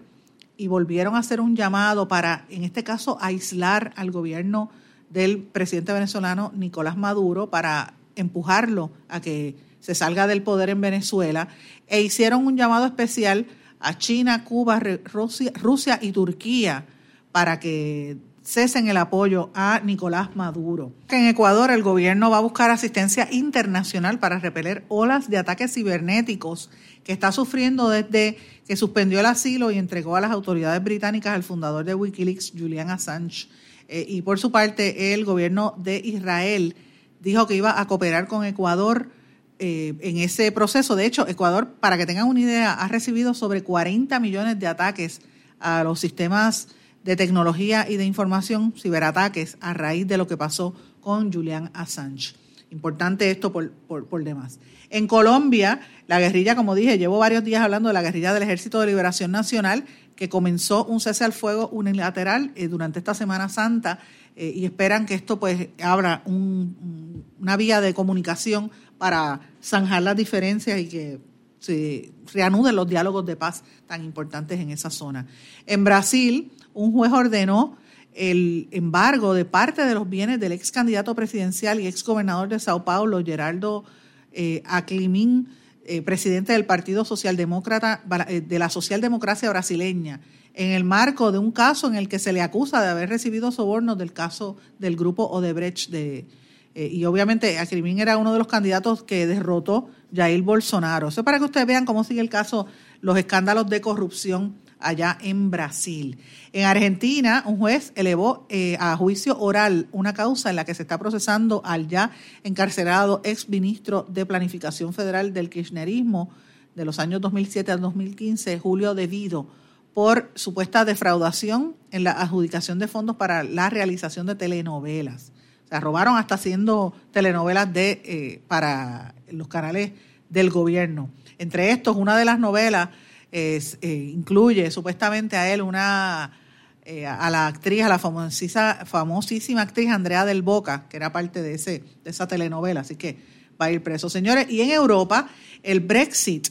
y volvieron a hacer un llamado para, en este caso, aislar al gobierno del presidente venezolano Nicolás Maduro para empujarlo a que se salga del poder en Venezuela e hicieron un llamado especial a China, Cuba, Rusia y Turquía para que cesen el apoyo a Nicolás Maduro. En Ecuador el gobierno va a buscar asistencia internacional para repeler olas de ataques cibernéticos que está sufriendo desde que suspendió el asilo y entregó a las autoridades británicas al fundador de Wikileaks, Julian Assange. Eh, y por su parte, el gobierno de Israel dijo que iba a cooperar con Ecuador eh, en ese proceso. De hecho, Ecuador, para que tengan una idea, ha recibido sobre 40 millones de ataques a los sistemas de tecnología y de información, ciberataques, a raíz de lo que pasó con Julian Assange. Importante esto por, demás. En Colombia, la guerrilla, como dije, llevo varios días hablando de la guerrilla del Ejército de Liberación Nacional, que comenzó un cese al fuego unilateral eh, durante esta Semana Santa eh, y esperan que esto pues abra una vía de comunicación para zanjar las diferencias y que se reanuden los diálogos de paz tan importantes en esa zona. En Brasil, un juez ordenó el embargo de parte de los bienes del ex candidato presidencial y ex gobernador de Sao Paulo, Geraldo eh, Aclimín, eh, presidente del Partido Socialdemócrata eh, de la Socialdemocracia brasileña, en el marco de un caso en el que se le acusa de haber recibido sobornos del caso del grupo Odebrecht de, eh, y obviamente Acrimín era uno de los candidatos que derrotó Jair Bolsonaro. Eso para que ustedes vean cómo sigue el caso, los escándalos de corrupción allá en Brasil. En Argentina, un juez elevó eh, a juicio oral una causa en la que se está procesando al ya encarcelado ex ministro de Planificación Federal del Kirchnerismo de los años 2007 al 2015, Julio Devido, por supuesta defraudación en la adjudicación de fondos para la realización de telenovelas. Sea, robaron hasta haciendo telenovelas de, eh, para los canales del gobierno. Entre estos, una de las novelas eh, incluye supuestamente a él una eh, a la actriz, a la famosísima actriz Andrea del Boca, que era parte de, ese, de esa telenovela, así que va a ir preso. Señores, y en Europa, el Brexit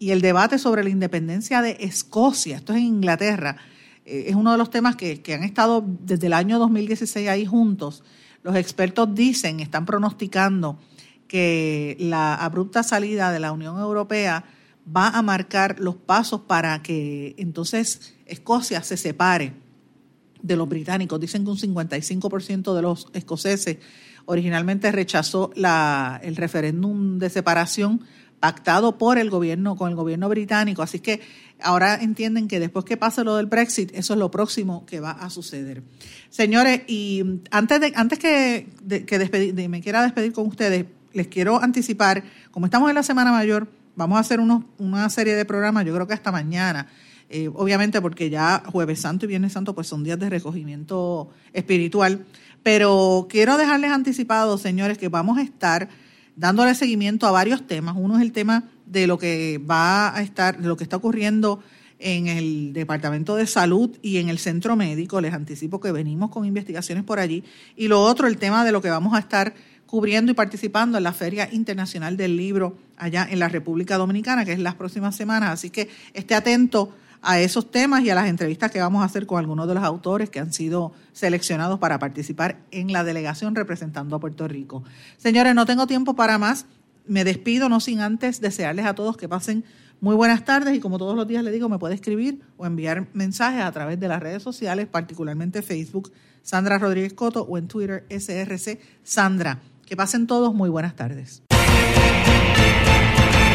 y el debate sobre la independencia de Escocia, esto es en Inglaterra, es uno de los temas que han estado desde el año 2016 ahí juntos los expertos dicen, están pronosticando que la abrupta salida de la Unión Europea va a marcar los pasos para que entonces Escocia se separe de los británicos. Dicen que un 55% de los escoceses originalmente rechazó la, el referéndum de separación pactado por el gobierno, con el gobierno británico. Así que ahora entienden que después que pase lo del Brexit, eso es lo próximo que va a suceder. Señores, y antes de, antes que, que me quiera despedir con ustedes, les quiero anticipar, como estamos en la Semana Mayor, vamos a hacer unos, una serie de programas, yo creo que hasta mañana, eh, obviamente porque ya Jueves Santo y Viernes Santo pues son días de recogimiento espiritual, pero quiero dejarles anticipado, señores, que vamos a estar dándole seguimiento a varios temas. Uno es el tema de lo que va a estar, de lo que está ocurriendo en el Departamento de Salud y en el Centro Médico. Les anticipo que venimos con investigaciones por allí. Y lo otro, el tema de lo que vamos a estar cubriendo y participando en la Feria Internacional del Libro allá en la República Dominicana, que es las próximas semanas. Así que esté atento a esos temas y a las entrevistas que vamos a hacer con algunos de los autores que han sido seleccionados para participar en la delegación representando a Puerto Rico. Señores, no tengo tiempo para más. Me despido, no sin antes desearles a todos que pasen muy buenas tardes y como todos los días les digo, me puede escribir o enviar mensajes a través de las redes sociales, particularmente Facebook, Sandra Rodríguez Coto o en Twitter, SRC Sandra. Que pasen todos muy buenas tardes.